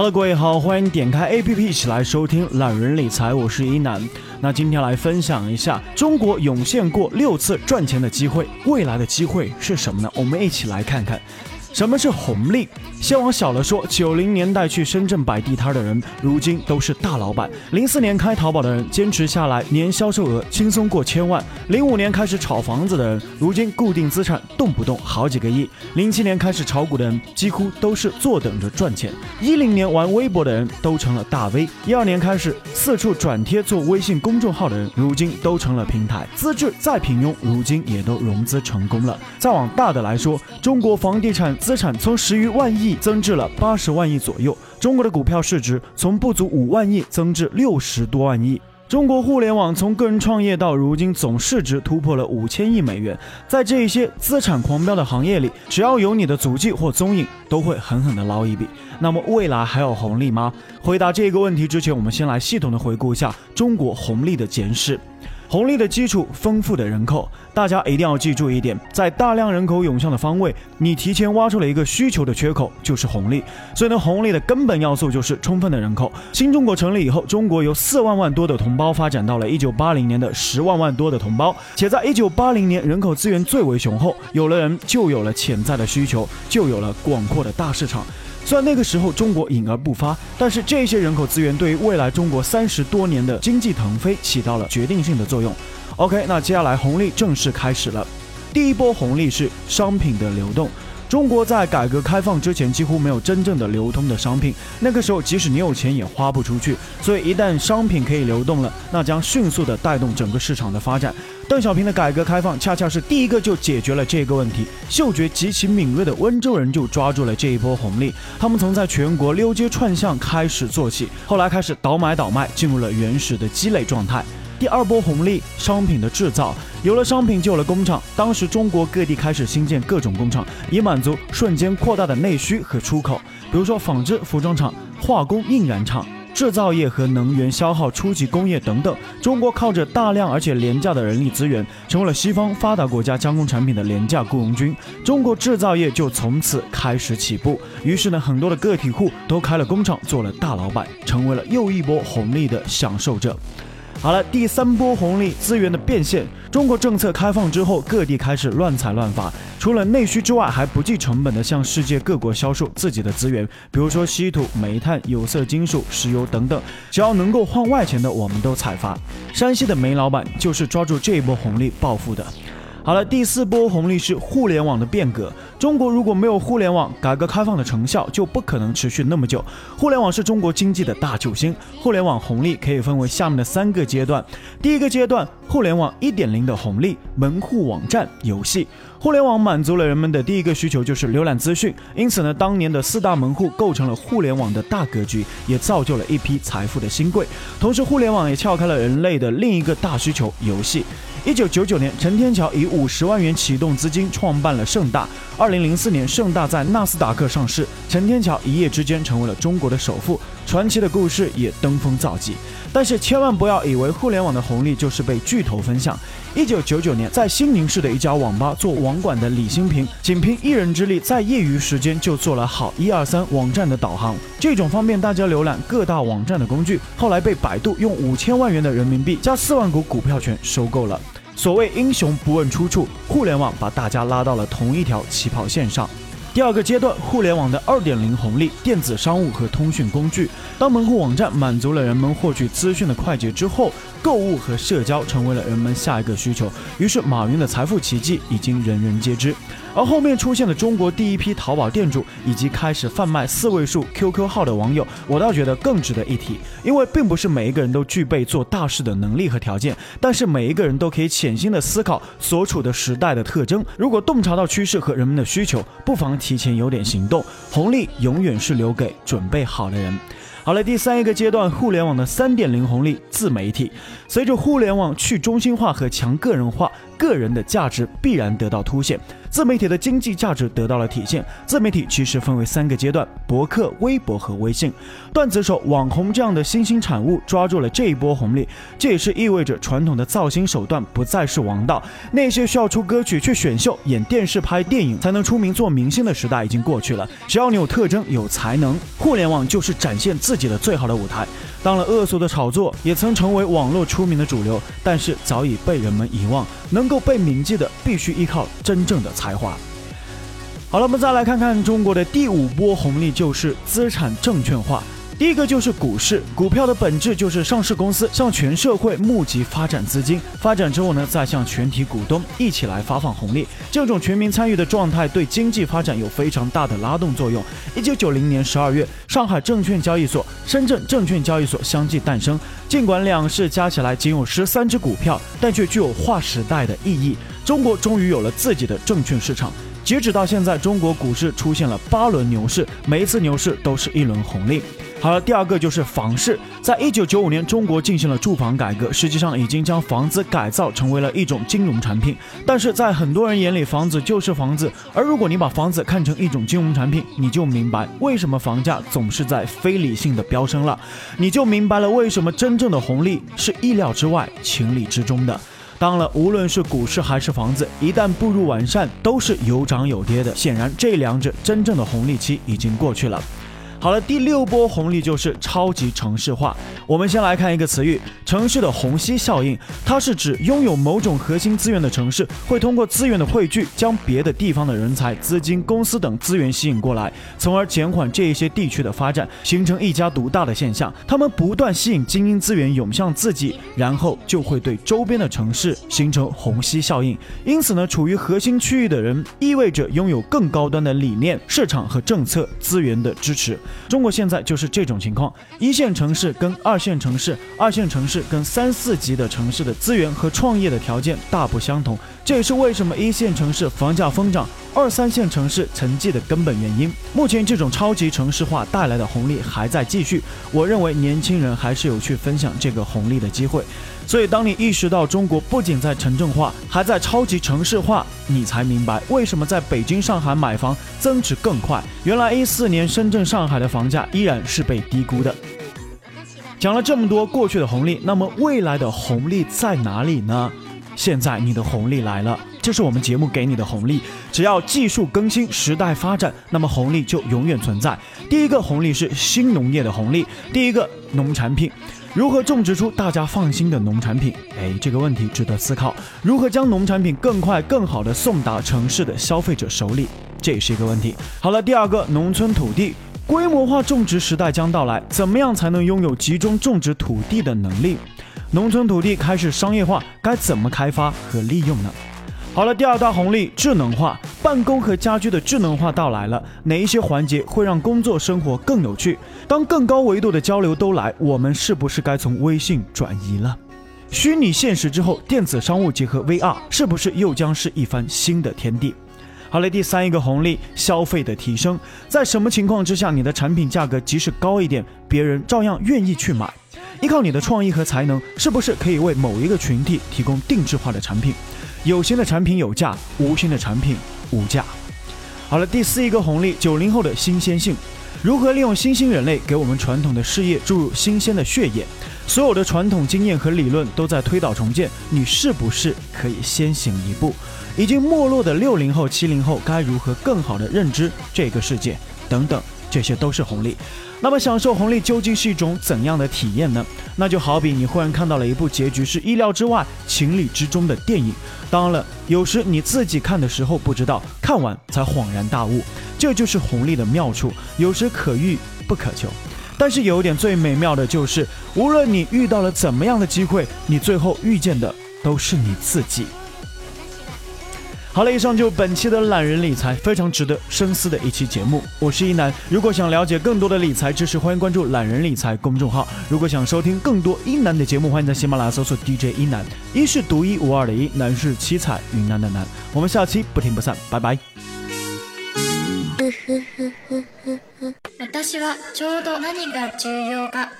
Hello，各位好，欢迎点开 APP 一起来收听懒人理财，我是一楠。那今天来分享一下，中国涌现过六次赚钱的机会，未来的机会是什么呢？我们一起来看看。什么是红利？先往小了说，九零年代去深圳摆地摊的人，如今都是大老板；零四年开淘宝的人，坚持下来，年销售额轻松过千万；零五年开始炒房子的人，如今固定资产动不动好几个亿；零七年开始炒股的人，几乎都是坐等着赚钱；一零年玩微博的人都成了大 V；一二年开始四处转贴做微信公众号的人，如今都成了平台；资质再平庸，如今也都融资成功了。再往大的来说，中国房地产。资产从十余万亿增至了八十万亿左右，中国的股票市值从不足五万亿增至六十多万亿，中国互联网从个人创业到如今总市值突破了五千亿美元。在这些资产狂飙的行业里，只要有你的足迹或踪影，都会狠狠的捞一笔。那么未来还有红利吗？回答这个问题之前，我们先来系统的回顾一下中国红利的简史。红利的基础，丰富的人口。大家一定要记住一点，在大量人口涌向的方位，你提前挖出了一个需求的缺口，就是红利。所以呢，红利的根本要素就是充分的人口。新中国成立以后，中国由四万万多的同胞发展到了一九八零年的十万万多的同胞，且在一九八零年人口资源最为雄厚，有了人就有了潜在的需求，就有了广阔的大市场。虽然那个时候中国隐而不发，但是这些人口资源对于未来中国三十多年的经济腾飞起到了决定性的作用。OK，那接下来红利正式开始了。第一波红利是商品的流动。中国在改革开放之前几乎没有真正的流通的商品，那个时候即使你有钱也花不出去。所以一旦商品可以流动了，那将迅速的带动整个市场的发展。邓小平的改革开放恰恰是第一个就解决了这个问题。嗅觉极其敏锐的温州人就抓住了这一波红利，他们从在全国溜街串巷开始做起，后来开始倒买倒卖，进入了原始的积累状态。第二波红利，商品的制造，有了商品就有了工厂。当时中国各地开始新建各种工厂，以满足瞬间扩大的内需和出口。比如说纺织、服装厂、化工、印染厂。制造业和能源消耗初级工业等等，中国靠着大量而且廉价的人力资源，成为了西方发达国家加工产品的廉价雇佣军。中国制造业就从此开始起步。于是呢，很多的个体户都开了工厂，做了大老板，成为了又一波红利的享受者。好了，第三波红利资源的变现。中国政策开放之后，各地开始乱采乱发，除了内需之外，还不计成本的向世界各国销售自己的资源，比如说稀土、煤炭、有色金属、石油等等，只要能够换外钱的，我们都采发。山西的煤老板就是抓住这一波红利暴富的。好了，第四波红利是互联网的变革。中国如果没有互联网，改革开放的成效就不可能持续那么久。互联网是中国经济的大救星。互联网红利可以分为下面的三个阶段。第一个阶段，互联网一点零的红利，门户网站、游戏。互联网满足了人们的第一个需求，就是浏览资讯。因此呢，当年的四大门户构成了互联网的大格局，也造就了一批财富的新贵。同时，互联网也撬开了人类的另一个大需求——游戏。一九九九年，陈天桥以五十万元启动资金创办了盛大。二零零四年，盛大在纳斯达克上市，陈天桥一夜之间成为了中国的首富，传奇的故事也登峰造极。但是千万不要以为互联网的红利就是被巨头分享。一九九九年，在新宁市的一家网吧做网管的李新平，仅凭一人之力，在业余时间就做了好一二三网站的导航，这种方便大家浏览各大网站的工具，后来被百度用五千万元的人民币加四万股股票权收购了。所谓英雄不问出处，互联网把大家拉到了同一条起跑线上。第二个阶段，互联网的二点零红利，电子商务和通讯工具。当门户网站满足了人们获取资讯的快捷之后，购物和社交成为了人们下一个需求。于是，马云的财富奇迹已经人人皆知。而后面出现的中国第一批淘宝店主，以及开始贩卖四位数 QQ 号的网友，我倒觉得更值得一提。因为并不是每一个人都具备做大事的能力和条件，但是每一个人都可以潜心的思考所处的时代的特征。如果洞察到趋势和人们的需求，不妨提前有点行动。红利永远是留给准备好的人。好了，第三一个阶段，互联网的三点零红利，自媒体。随着互联网去中心化和强个人化。个人的价值必然得到凸显。自媒体的经济价值得到了体现。自媒体其实分为三个阶段：博客、微博和微信。段子手、网红这样的新兴产物抓住了这一波红利，这也是意味着传统的造星手段不再是王道。那些需要出歌曲、去选秀、演电视、拍电影才能出名做明星的时代已经过去了。只要你有特征、有才能，互联网就是展现自己的最好的舞台。当了恶俗的炒作，也曾成为网络出名的主流，但是早已被人们遗忘。能够被铭记的，必须依靠真正的才华。好了，我们再来看看中国的第五波红利，就是资产证券化。第一个就是股市，股票的本质就是上市公司向全社会募集发展资金，发展之后呢，再向全体股东一起来发放红利。这种全民参与的状态对经济发展有非常大的拉动作用。一九九零年十二月，上海证券交易所、深圳证券交易所相继诞生。尽管两市加起来仅有十三只股票，但却具有划时代的意义。中国终于有了自己的证券市场。截止到现在，中国股市出现了八轮牛市，每一次牛市都是一轮红利。好了，第二个就是房市。在一九九五年，中国进行了住房改革，实际上已经将房子改造成为了一种金融产品。但是在很多人眼里，房子就是房子。而如果你把房子看成一种金融产品，你就明白为什么房价总是在非理性的飙升了。你就明白了为什么真正的红利是意料之外、情理之中的。当然，无论是股市还是房子，一旦步入完善，都是有涨有跌的。显然，这两者真正的红利期已经过去了。好了，第六波红利就是超级城市化。我们先来看一个词语：城市的虹吸效应。它是指拥有某种核心资源的城市，会通过资源的汇聚，将别的地方的人才、资金、公司等资源吸引过来，从而减缓这一些地区的发展，形成一家独大的现象。他们不断吸引精英资源涌向自己，然后就会对周边的城市形成虹吸效应。因此呢，处于核心区域的人，意味着拥有更高端的理念、市场和政策资源的支持。中国现在就是这种情况，一线城市跟二线城市，二线城市跟三四级的城市的资源和创业的条件大不相同，这也是为什么一线城市房价疯涨，二三线城市沉寂的根本原因。目前这种超级城市化带来的红利还在继续，我认为年轻人还是有去分享这个红利的机会。所以，当你意识到中国不仅在城镇化，还在超级城市化，你才明白为什么在北京、上海买房增值更快。原来一四年深圳、上海的房价依然是被低估的。讲了这么多过去的红利，那么未来的红利在哪里呢？现在你的红利来了，这是我们节目给你的红利。只要技术更新、时代发展，那么红利就永远存在。第一个红利是新农业的红利，第一个农产品。如何种植出大家放心的农产品？哎，这个问题值得思考。如何将农产品更快、更好地送达城市的消费者手里？这也是一个问题。好了，第二个，农村土地规模化种植时代将到来。怎么样才能拥有集中种植土地的能力？农村土地开始商业化，该怎么开发和利用呢？好了，第二大红利，智能化办公和家居的智能化到来了。哪一些环节会让工作生活更有趣？当更高维度的交流都来，我们是不是该从微信转移了？虚拟现实之后，电子商务结合 VR，是不是又将是一番新的天地？好了，第三一个红利，消费的提升。在什么情况之下，你的产品价格即使高一点，别人照样愿意去买？依靠你的创意和才能，是不是可以为某一个群体提供定制化的产品？有形的产品有价，无形的产品无价。好了，第四一个红利，九零后的新鲜性，如何利用新兴人类给我们传统的事业注入新鲜的血液？所有的传统经验和理论都在推倒重建，你是不是可以先行一步？已经没落的六零后、七零后该如何更好的认知这个世界？等等，这些都是红利。那么享受红利究竟是一种怎样的体验呢？那就好比你忽然看到了一部结局是意料之外、情理之中的电影。当然了，有时你自己看的时候不知道，看完才恍然大悟。这就是红利的妙处，有时可遇不可求。但是有一点最美妙的就是，无论你遇到了怎么样的机会，你最后遇见的都是你自己。好了，以上就本期的懒人理财，非常值得深思的一期节目。我是一楠，如果想了解更多的理财知识，欢迎关注懒人理财公众号。如果想收听更多一楠的节目，欢迎在喜马拉雅搜索 DJ 一楠。一是独一无二的一，楠是七彩云南的南。我们下期不听不散，拜拜。私はちょうど何が重要か。